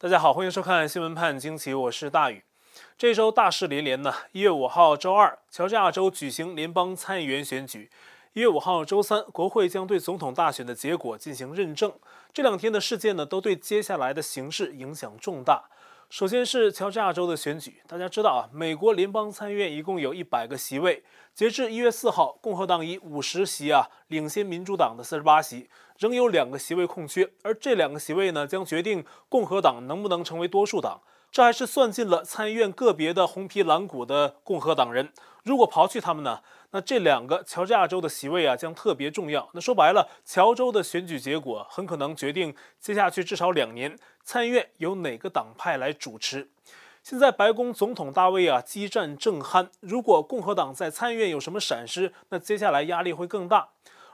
大家好，欢迎收看《新闻判惊奇》，我是大宇。这周大事连连呢。一月五号周二，乔治亚州举行联邦参议员选举；一月五号周三，国会将对总统大选的结果进行认证。这两天的事件呢，都对接下来的形势影响重大。首先是乔治亚州的选举，大家知道啊，美国联邦参议院一共有一百个席位，截至一月四号，共和党以五十席啊领先民主党的四十八席，仍有两个席位空缺，而这两个席位呢，将决定共和党能不能成为多数党。这还是算进了参议院个别的红皮蓝骨的共和党人。如果刨去他们呢，那这两个乔治亚州的席位啊将特别重要。那说白了，乔州的选举结果很可能决定接下去至少两年参议院由哪个党派来主持。现在白宫总统大位啊激战正酣，如果共和党在参议院有什么闪失，那接下来压力会更大。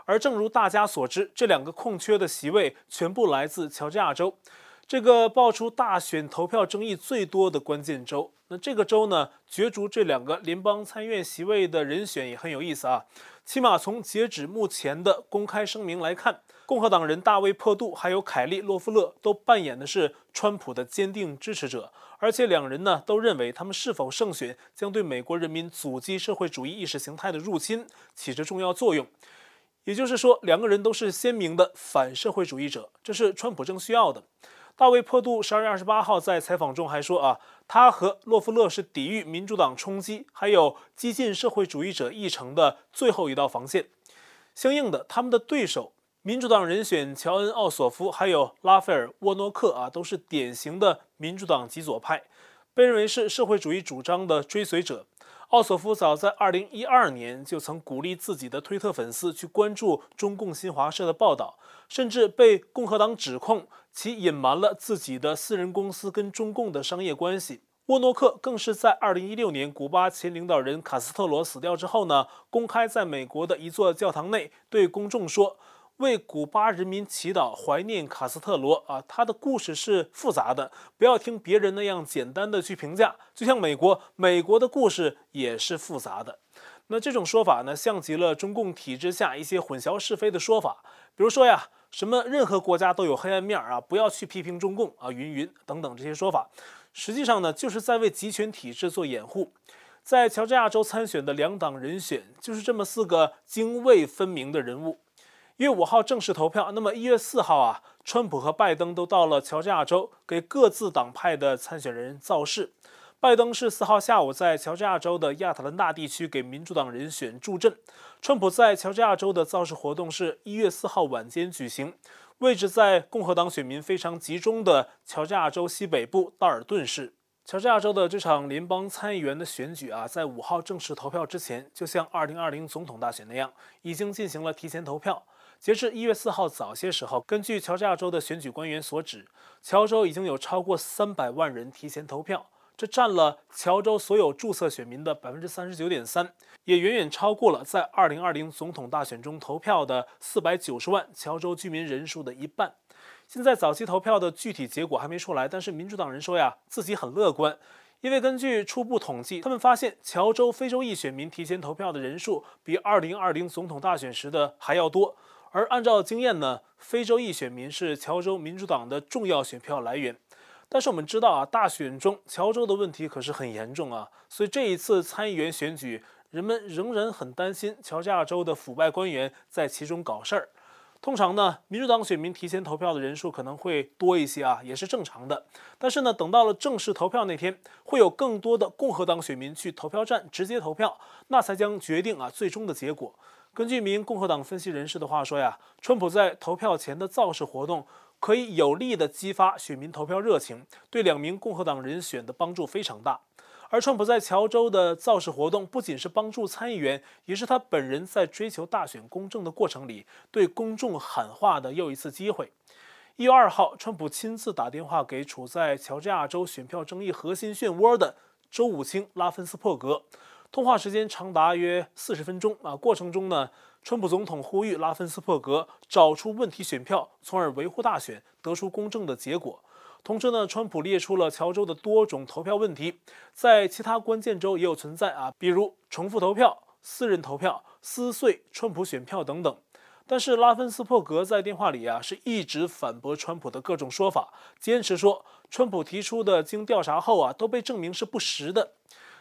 而正如大家所知，这两个空缺的席位全部来自乔治亚州。这个爆出大选投票争议最多的关键州，那这个州呢，角逐这两个联邦参议院席位的人选也很有意思啊。起码从截止目前的公开声明来看，共和党人大卫·珀杜还有凯利·洛夫勒都扮演的是川普的坚定支持者，而且两人呢都认为他们是否胜选将对美国人民阻击社会主义意识形态的入侵起着重要作用。也就是说，两个人都是鲜明的反社会主义者，这是川普正需要的。大卫·坡杜十二月二十八号在采访中还说：“啊，他和洛夫勒是抵御民主党冲击，还有激进社会主义者议程的最后一道防线。相应的，他们的对手民主党人选乔恩·奥索夫，还有拉斐尔·沃诺克啊，都是典型的民主党极左派，被认为是社会主义主张的追随者。”奥索夫早在二零一二年就曾鼓励自己的推特粉丝去关注中共新华社的报道，甚至被共和党指控其隐瞒了自己的私人公司跟中共的商业关系。沃诺克更是在二零一六年古巴前领导人卡斯特罗死掉之后呢，公开在美国的一座教堂内对公众说。为古巴人民祈祷，怀念卡斯特罗啊！他的故事是复杂的，不要听别人那样简单的去评价。就像美国，美国的故事也是复杂的。那这种说法呢，像极了中共体制下一些混淆是非的说法，比如说呀，什么任何国家都有黑暗面啊，不要去批评中共啊，云云等等这些说法，实际上呢，就是在为集权体制做掩护。在乔治亚州参选的两党人选，就是这么四个泾渭分明的人物。一月五号正式投票，那么一月四号啊，川普和拜登都到了乔治亚州，给各自党派的参选人造势。拜登是四号下午在乔治亚州的亚特兰大地区给民主党人选助阵，川普在乔治亚州的造势活动是一月四号晚间举行，位置在共和党选民非常集中的乔治亚州西北部道尔顿市。乔治亚州的这场联邦参议员的选举啊，在五号正式投票之前，就像二零二零总统大选那样，已经进行了提前投票。截至一月四号早些时候，根据乔治亚州的选举官员所指，乔州已经有超过三百万人提前投票，这占了乔州所有注册选民的百分之三十九点三，也远远超过了在二零二零总统大选中投票的四百九十万乔州居民人数的一半。现在早期投票的具体结果还没出来，但是民主党人说呀，自己很乐观，因为根据初步统计，他们发现乔州非洲裔选民提前投票的人数比二零二零总统大选时的还要多。而按照经验呢，非洲裔选民是乔州民主党的重要选票来源。但是我们知道啊，大选中乔州的问题可是很严重啊，所以这一次参议员选举，人们仍然很担心乔治亚州的腐败官员在其中搞事儿。通常呢，民主党选民提前投票的人数可能会多一些啊，也是正常的。但是呢，等到了正式投票那天，会有更多的共和党选民去投票站直接投票，那才将决定啊最终的结果。根据一名共和党分析人士的话说呀，川普在投票前的造势活动可以有力地激发选民投票热情，对两名共和党人选的帮助非常大。而川普在乔州的造势活动不仅是帮助参议员，也是他本人在追求大选公正的过程里对公众喊话的又一次机会。一月二号，川普亲自打电话给处在乔治亚州选票争议核心漩涡的州务卿拉芬斯珀格。通话时间长达约四十分钟啊，过程中呢，川普总统呼吁拉芬斯珀格找出问题选票，从而维护大选，得出公正的结果。同时呢，川普列出了乔州的多种投票问题，在其他关键州也有存在啊，比如重复投票、私人投票、撕碎川普选票等等。但是拉芬斯珀格在电话里啊，是一直反驳川普的各种说法，坚持说川普提出的经调查后啊，都被证明是不实的。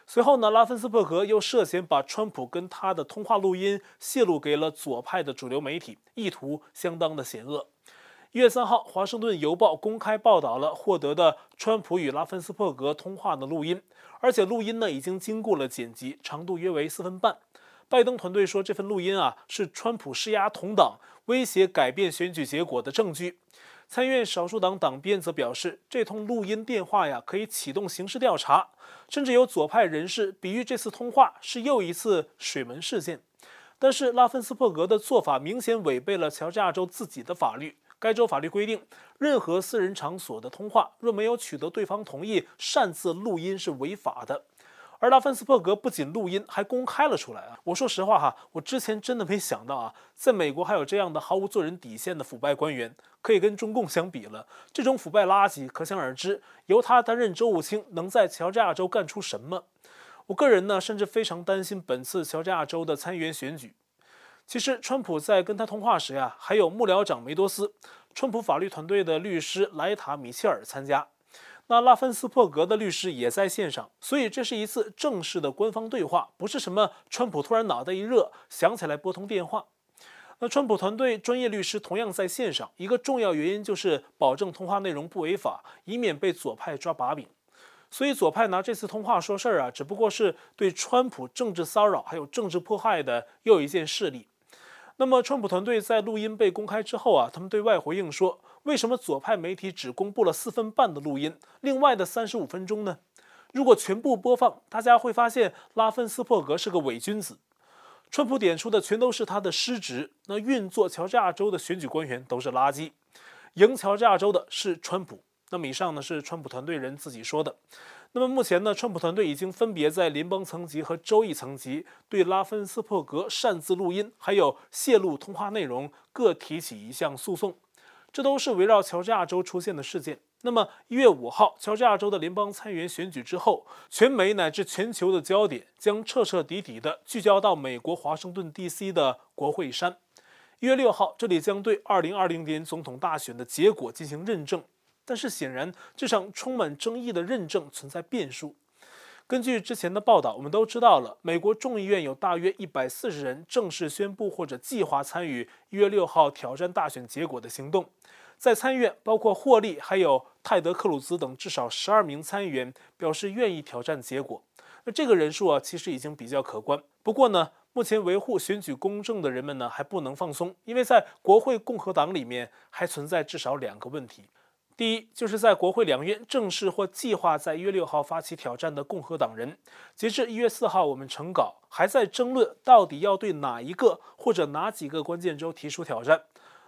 随后呢，拉芬斯伯格又涉嫌把川普跟他的通话录音泄露给了左派的主流媒体，意图相当的险恶。一月三号，《华盛顿邮报》公开报道了获得的川普与拉芬斯伯格通话的录音，而且录音呢已经经过了剪辑，长度约为四分半。拜登团队说，这份录音啊是川普施压同党、威胁改变选举结果的证据。参议院少数党党鞭则表示，这通录音电话呀可以启动刑事调查，甚至有左派人士比喻这次通话是又一次水门事件。但是拉芬斯伯格的做法明显违背了乔治亚州自己的法律。该州法律规定，任何私人场所的通话若没有取得对方同意，擅自录音是违法的。而拉芬斯伯格不仅录音，还公开了出来啊！我说实话哈，我之前真的没想到啊，在美国还有这样的毫无做人底线的腐败官员，可以跟中共相比了。这种腐败垃圾，可想而知，由他担任州务卿，能在乔治亚州干出什么？我个人呢，甚至非常担心本次乔治亚州的参议员选举。其实，川普在跟他通话时呀，还有幕僚长梅多斯、川普法律团队的律师莱塔·米切尔参加。那拉芬斯伯格的律师也在线上，所以这是一次正式的官方对话，不是什么川普突然脑袋一热想起来拨通电话。那川普团队专业律师同样在线上，一个重要原因就是保证通话内容不违法，以免被左派抓把柄。所以左派拿这次通话说事儿啊，只不过是对川普政治骚扰还有政治迫害的又一件事例。那么，川普团队在录音被公开之后啊，他们对外回应说：“为什么左派媒体只公布了四分半的录音，另外的三十五分钟呢？如果全部播放，大家会发现拉芬斯伯格是个伪君子。川普点出的全都是他的失职，那运作乔治亚州的选举官员都是垃圾，赢乔治亚州的是川普。那么以上呢是川普团队人自己说的。”那么目前呢，川普团队已经分别在联邦层级和州议层级对拉芬斯伯格擅自录音，还有泄露通话内容各提起一项诉讼，这都是围绕乔治亚州出现的事件。那么一月五号，乔治亚州的联邦参议员选举之后，全美乃至全球的焦点将彻彻底底的聚焦到美国华盛顿 DC 的国会山。一月六号，这里将对二零二零年总统大选的结果进行认证。但是显然，这场充满争议的认证存在变数。根据之前的报道，我们都知道了，美国众议院有大约一百四十人正式宣布或者计划参与一月六号挑战大选结果的行动。在参议院，包括霍利还有泰德·克鲁兹等至少十二名参议员表示愿意挑战结果。那这个人数啊，其实已经比较可观。不过呢，目前维护选举公正的人们呢，还不能放松，因为在国会共和党里面还存在至少两个问题。第一，就是在国会两院正式或计划在一月六号发起挑战的共和党人，截至一月四号，我们成稿还在争论到底要对哪一个或者哪几个关键州提出挑战。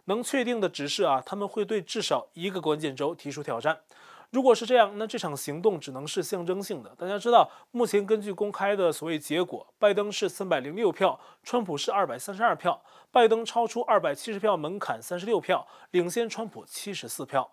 能确定的只是啊，他们会对至少一个关键州提出挑战。如果是这样，那这场行动只能是象征性的。大家知道，目前根据公开的所谓结果，拜登是三百零六票，川普是二百三十二票，拜登超出二百七十票门槛三十六票，领先川普七十四票。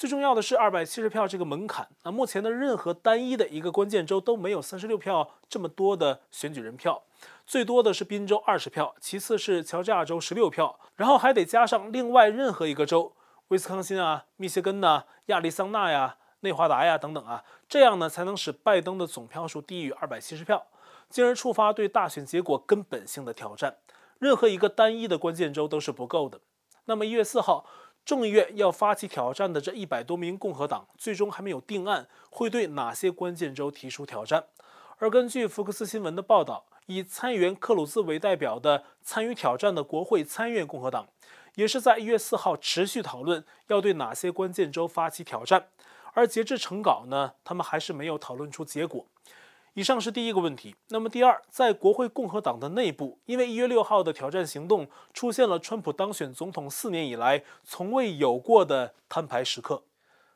最重要的是二百七十票这个门槛。那目前的任何单一的一个关键州都没有三十六票这么多的选举人票，最多的是宾州二十票，其次是乔治亚州十六票，然后还得加上另外任何一个州，威斯康辛啊、密歇根呐、亚利桑那呀、内华达呀等等啊，这样呢才能使拜登的总票数低于二百七十票，进而触发对大选结果根本性的挑战。任何一个单一的关键州都是不够的。那么一月四号。众议院要发起挑战的这一百多名共和党，最终还没有定案，会对哪些关键州提出挑战。而根据福克斯新闻的报道，以参议员克鲁兹为代表的参与挑战的国会参议院共和党，也是在一月四号持续讨论要对哪些关键州发起挑战。而截至成稿呢，他们还是没有讨论出结果。以上是第一个问题。那么第二，在国会共和党的内部，因为一月六号的挑战行动出现了川普当选总统四年以来从未有过的摊牌时刻，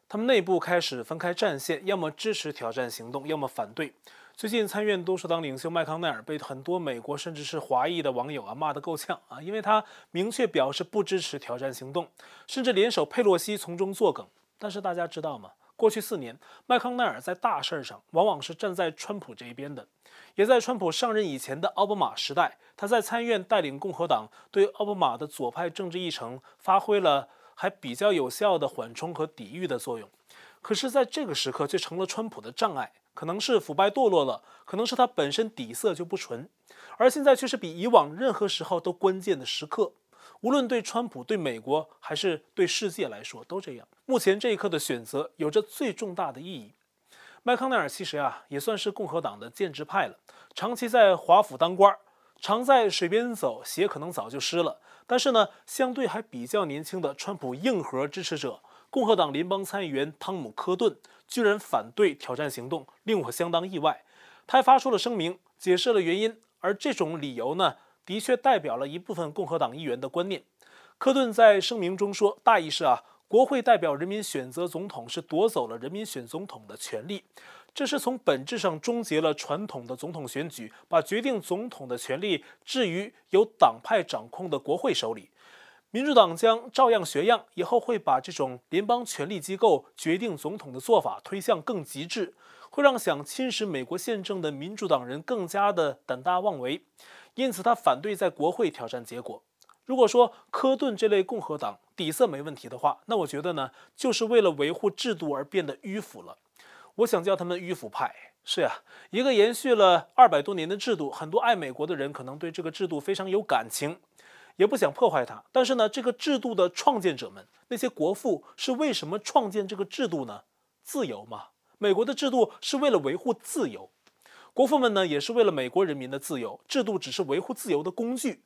他们内部开始分开战线，要么支持挑战行动，要么反对。最近参院多数党领袖麦康奈尔被很多美国甚至是华裔的网友啊骂得够呛啊，因为他明确表示不支持挑战行动，甚至联手佩洛西从中作梗。但是大家知道吗？过去四年，麦康奈尔在大事上往往是站在川普这一边的。也在川普上任以前的奥巴马时代，他在参议院带领共和党对奥巴马的左派政治议程发挥了还比较有效的缓冲和抵御的作用。可是在这个时刻却成了川普的障碍。可能是腐败堕落了，可能是他本身底色就不纯，而现在却是比以往任何时候都关键的时刻。无论对川普、对美国还是对世界来说，都这样。目前这一刻的选择有着最重大的意义。麦康奈尔其实啊，也算是共和党的建制派了，长期在华府当官，常在水边走，鞋可能早就湿了。但是呢，相对还比较年轻的川普硬核支持者，共和党联邦参议员汤姆·科顿。居然反对挑战行动，令我相当意外。他还发出了声明，解释了原因。而这种理由呢，的确代表了一部分共和党议员的观念。科顿在声明中说，大意是啊，国会代表人民选择总统，是夺走了人民选总统的权利，这是从本质上终结了传统的总统选举，把决定总统的权利置于由党派掌控的国会手里。民主党将照样学样，以后会把这种联邦权力机构决定总统的做法推向更极致，会让想侵蚀美国宪政的民主党人更加的胆大妄为。因此，他反对在国会挑战结果。如果说科顿这类共和党底色没问题的话，那我觉得呢，就是为了维护制度而变得迂腐了。我想叫他们迂腐派。是呀，一个延续了二百多年的制度，很多爱美国的人可能对这个制度非常有感情。也不想破坏它，但是呢，这个制度的创建者们，那些国父是为什么创建这个制度呢？自由嘛，美国的制度是为了维护自由，国父们呢也是为了美国人民的自由，制度只是维护自由的工具。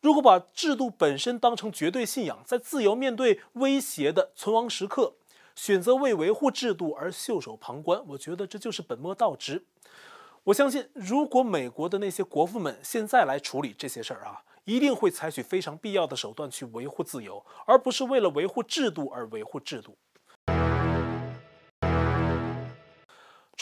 如果把制度本身当成绝对信仰，在自由面对威胁的存亡时刻，选择为维护制度而袖手旁观，我觉得这就是本末倒置。我相信，如果美国的那些国父们现在来处理这些事儿啊。一定会采取非常必要的手段去维护自由，而不是为了维护制度而维护制度。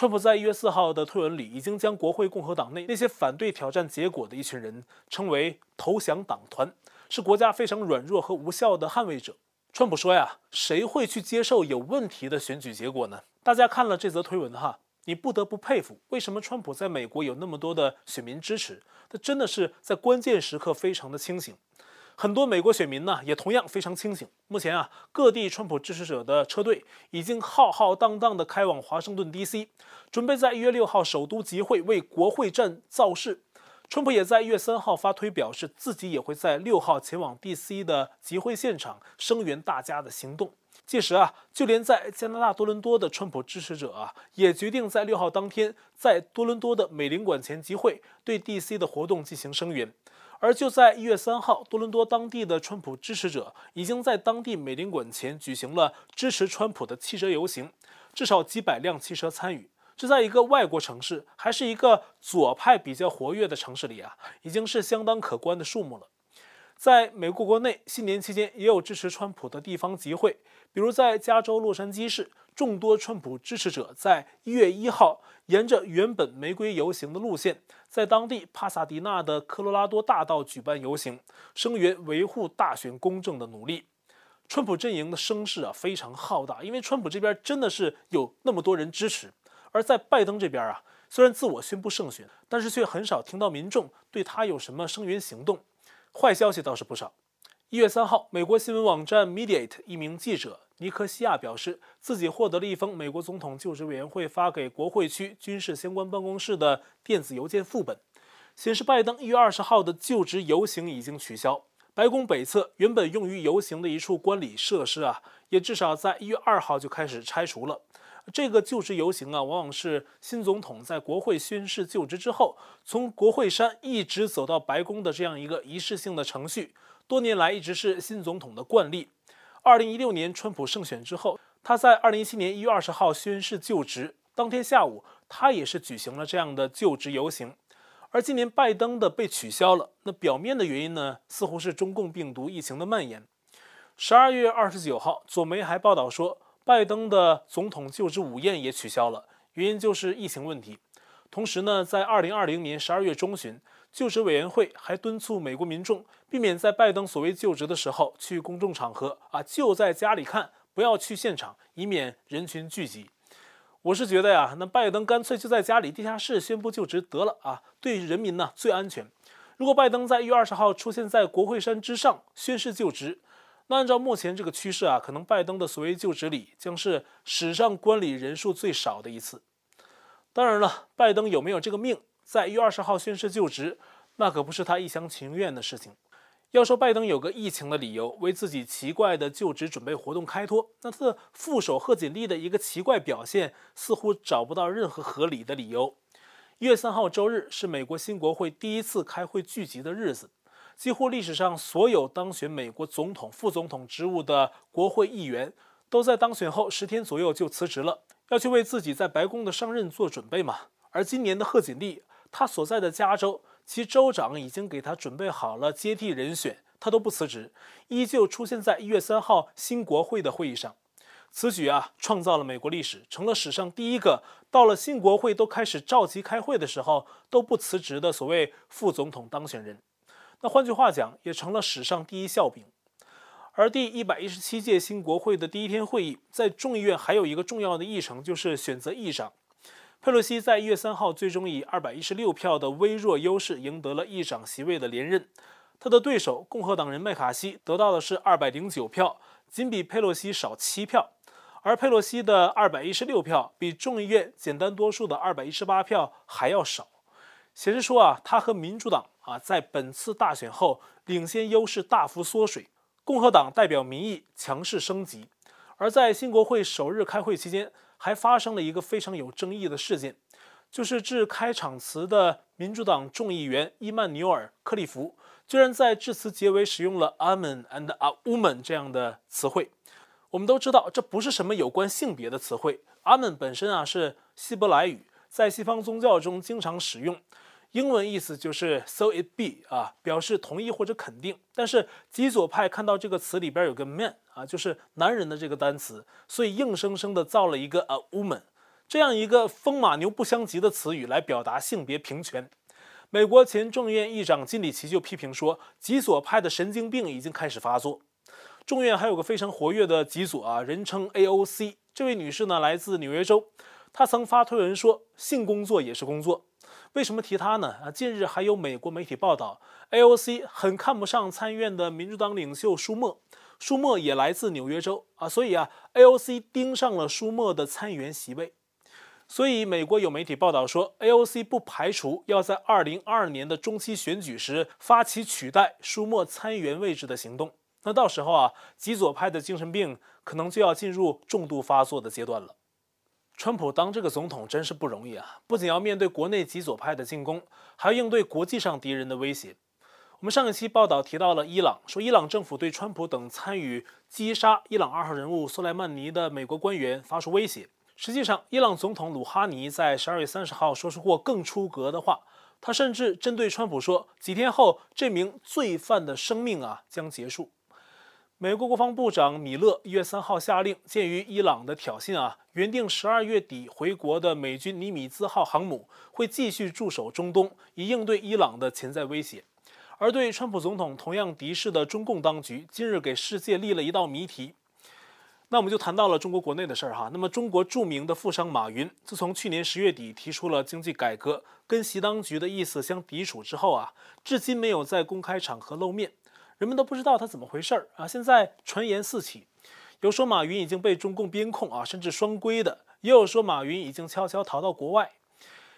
川普在一月四号的推文里，已经将国会共和党内那些反对挑战结果的一群人称为“投降党团”，是国家非常软弱和无效的捍卫者。川普说呀：“谁会去接受有问题的选举结果呢？”大家看了这则推文哈。你不得不佩服，为什么川普在美国有那么多的选民支持？他真的是在关键时刻非常的清醒。很多美国选民呢，也同样非常清醒。目前啊，各地川普支持者的车队已经浩浩荡荡地开往华盛顿 DC，准备在一月六号首都集会为国会站造势。川普也在一月三号发推表示，自己也会在六号前往 DC 的集会现场声援大家的行动。届时啊，就连在加拿大多伦多的川普支持者啊，也决定在六号当天在多伦多的美领馆前集会，对 DC 的活动进行声援。而就在一月三号，多伦多当地的川普支持者已经在当地美领馆前举行了支持川普的汽车游行，至少几百辆汽车参与。这在一个外国城市，还是一个左派比较活跃的城市里啊，已经是相当可观的数目了。在美国国内，新年期间也有支持川普的地方集会，比如在加州洛杉矶市，众多川普支持者在一月一号沿着原本玫瑰游行的路线，在当地帕萨迪纳的科罗拉多大道举办游行，声援维护大选公正的努力。川普阵营的声势啊非常浩大，因为川普这边真的是有那么多人支持，而在拜登这边啊，虽然自我宣布胜选，但是却很少听到民众对他有什么声援行动。坏消息倒是不少。一月三号，美国新闻网站 Mediate 一名记者尼克西亚表示，自己获得了一封美国总统就职委员会发给国会区军事相关办公室的电子邮件副本，显示拜登一月二十号的就职游行已经取消。白宫北侧原本用于游行的一处观礼设施啊，也至少在一月二号就开始拆除了。这个就职游行啊，往往是新总统在国会宣誓就职之后，从国会山一直走到白宫的这样一个仪式性的程序，多年来一直是新总统的惯例。二零一六年川普胜选之后，他在二零一七年一月二十号宣誓就职，当天下午他也是举行了这样的就职游行。而今年拜登的被取消了，那表面的原因呢，似乎是中共病毒疫情的蔓延。十二月二十九号，左媒还报道说。拜登的总统就职午宴也取消了，原因就是疫情问题。同时呢，在二零二零年十二月中旬，就职委员会还敦促美国民众避免在拜登所谓就职的时候去公众场合啊，就在家里看，不要去现场，以免人群聚集。我是觉得呀，那拜登干脆就在家里地下室宣布就职得了啊，对人民呢最安全。如果拜登在一月二十号出现在国会山之上宣誓就职，那按照目前这个趋势啊，可能拜登的所谓就职礼将是史上观礼人数最少的一次。当然了，拜登有没有这个命在一月二十号宣誓就职，那可不是他一厢情愿的事情。要说拜登有个疫情的理由为自己奇怪的就职准备活动开脱，那他的副手贺锦丽的一个奇怪表现似乎找不到任何合理的理由。一月三号周日是美国新国会第一次开会聚集的日子。几乎历史上所有当选美国总统、副总统职务的国会议员，都在当选后十天左右就辞职了，要去为自己在白宫的上任做准备嘛。而今年的贺锦丽，他所在的加州，其州长已经给他准备好了接替人选，他都不辞职，依旧出现在一月三号新国会的会议上。此举啊，创造了美国历史，成了史上第一个到了新国会都开始召集开会的时候都不辞职的所谓副总统当选人。那换句话讲，也成了史上第一笑柄。而第一百一十七届新国会的第一天会议，在众议院还有一个重要的议程，就是选择议长。佩洛西在一月三号最终以二百一十六票的微弱优势赢得了议长席位的连任。他的对手共和党人麦卡锡得到的是二百零九票，仅比佩洛西少七票。而佩洛西的二百一十六票比众议院简单多数的二百一十八票还要少。显示出啊，他和民主党啊在本次大选后领先优势大幅缩水，共和党代表民意强势升级。而在新国会首日开会期间，还发生了一个非常有争议的事件，就是致开场词的民主党众议员伊曼纽尔·克利夫居然在致辞结尾使用了 “amen” and “a woman” 这样的词汇。我们都知道，这不是什么有关性别的词汇，“amen” 本身啊是希伯来语。在西方宗教中经常使用，英文意思就是 “so it be” 啊，表示同意或者肯定。但是极左派看到这个词里边有个 “man” 啊，就是男人的这个单词，所以硬生生的造了一个 “a woman”，这样一个风马牛不相及的词语来表达性别平权。美国前众议院议长金里奇就批评说，极左派的神经病已经开始发作。众院还有个非常活跃的极左啊，人称 AOC，这位女士呢来自纽约州。她曾发推文说：“性工作也是工作。”为什么提他呢？啊，近日还有美国媒体报道，AOC 很看不上参议院的民主党领袖舒默，舒默也来自纽约州啊，所以啊，AOC 盯上了舒默的参议员席位。所以，美国有媒体报道说，AOC 不排除要在2022年的中期选举时发起取代舒默参议员位置的行动。那到时候啊，极左派的精神病可能就要进入重度发作的阶段了。川普当这个总统真是不容易啊！不仅要面对国内极左派的进攻，还要应对国际上敌人的威胁。我们上一期报道提到了伊朗，说伊朗政府对川普等参与击杀伊朗二号人物苏莱曼尼的美国官员发出威胁。实际上，伊朗总统鲁哈尼在十二月三十号说出过更出格的话，他甚至针对川普说：“几天后，这名罪犯的生命啊将结束。”美国国防部长米勒一月三号下令，鉴于伊朗的挑衅啊，原定十二月底回国的美军尼米兹号航母会继续驻守中东，以应对伊朗的潜在威胁。而对川普总统同样敌视的中共当局，今日给世界立了一道谜题。那我们就谈到了中国国内的事儿哈。那么，中国著名的富商马云，自从去年十月底提出了经济改革，跟习当局的意思相抵触之后啊，至今没有在公开场合露面。人们都不知道他怎么回事儿啊！现在传言四起，有说马云已经被中共边控啊，甚至双规的；也有说马云已经悄悄逃到国外。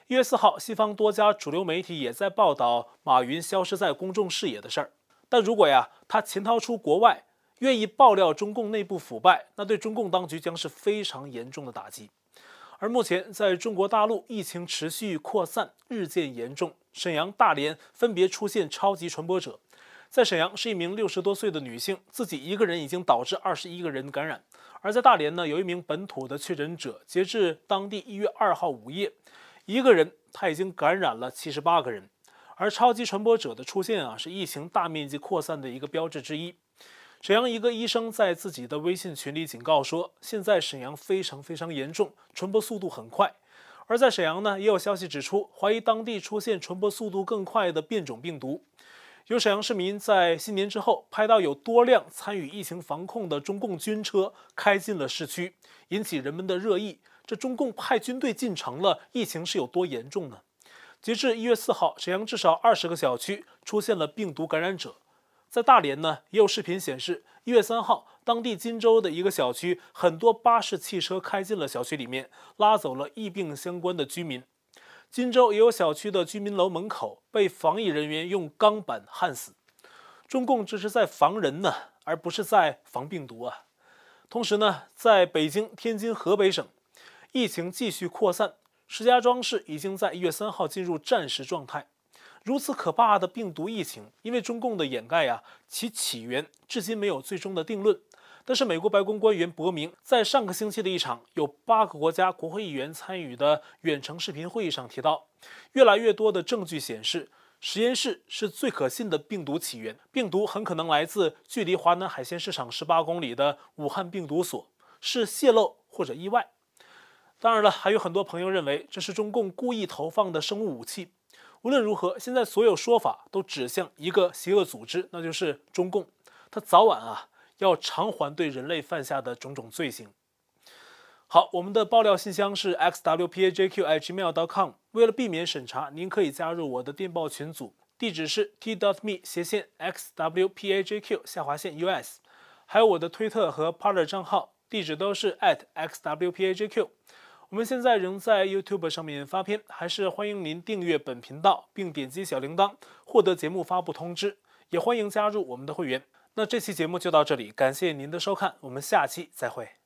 一月四号，西方多家主流媒体也在报道马云消失在公众视野的事儿。但如果呀，他潜逃出国外，愿意爆料中共内部腐败，那对中共当局将是非常严重的打击。而目前在中国大陆，疫情持续扩散，日渐严重，沈阳、大连分别出现超级传播者。在沈阳是一名六十多岁的女性，自己一个人已经导致二十一个人感染；而在大连呢，有一名本土的确诊者，截至当地一月二号午夜，一个人他已经感染了七十八个人。而超级传播者的出现啊，是疫情大面积扩散的一个标志之一。沈阳一个医生在自己的微信群里警告说，现在沈阳非常非常严重，传播速度很快。而在沈阳呢，也有消息指出，怀疑当地出现传播速度更快的变种病毒。有沈阳市民在新年之后拍到有多辆参与疫情防控的中共军车开进了市区，引起人们的热议。这中共派军队进城了，疫情是有多严重呢？截至一月四号，沈阳至少二十个小区出现了病毒感染者。在大连呢，也有视频显示，一月三号，当地金州的一个小区，很多巴士汽车开进了小区里面，拉走了疫病相关的居民。金州也有小区的居民楼门口被防疫人员用钢板焊死。中共这是在防人呢，而不是在防病毒啊。同时呢，在北京、天津、河北省，疫情继续扩散，石家庄市已经在一月三号进入战时状态。如此可怕的病毒疫情，因为中共的掩盖呀，其起源至今没有最终的定论。但是美国白宫官员伯明在上个星期的一场有八个国家国会议员参与的远程视频会议上提到，越来越多的证据显示，实验室是最可信的病毒起源，病毒很可能来自距离华南海鲜市场十八公里的武汉病毒所，是泄漏或者意外。当然了，还有很多朋友认为这是中共故意投放的生物武器。无论如何，现在所有说法都指向一个邪恶组织，那就是中共。它早晚啊要偿还对人类犯下的种种罪行。好，我们的爆料信箱是 xwpajq@gmail.com。为了避免审查，您可以加入我的电报群组，地址是 t.me 斜线 xwpajq 下划线 us。还有我的推特和 Parler 账号，地址都是 @xwpajq。我们现在仍在 YouTube 上面发片，还是欢迎您订阅本频道，并点击小铃铛，获得节目发布通知。也欢迎加入我们的会员。那这期节目就到这里，感谢您的收看，我们下期再会。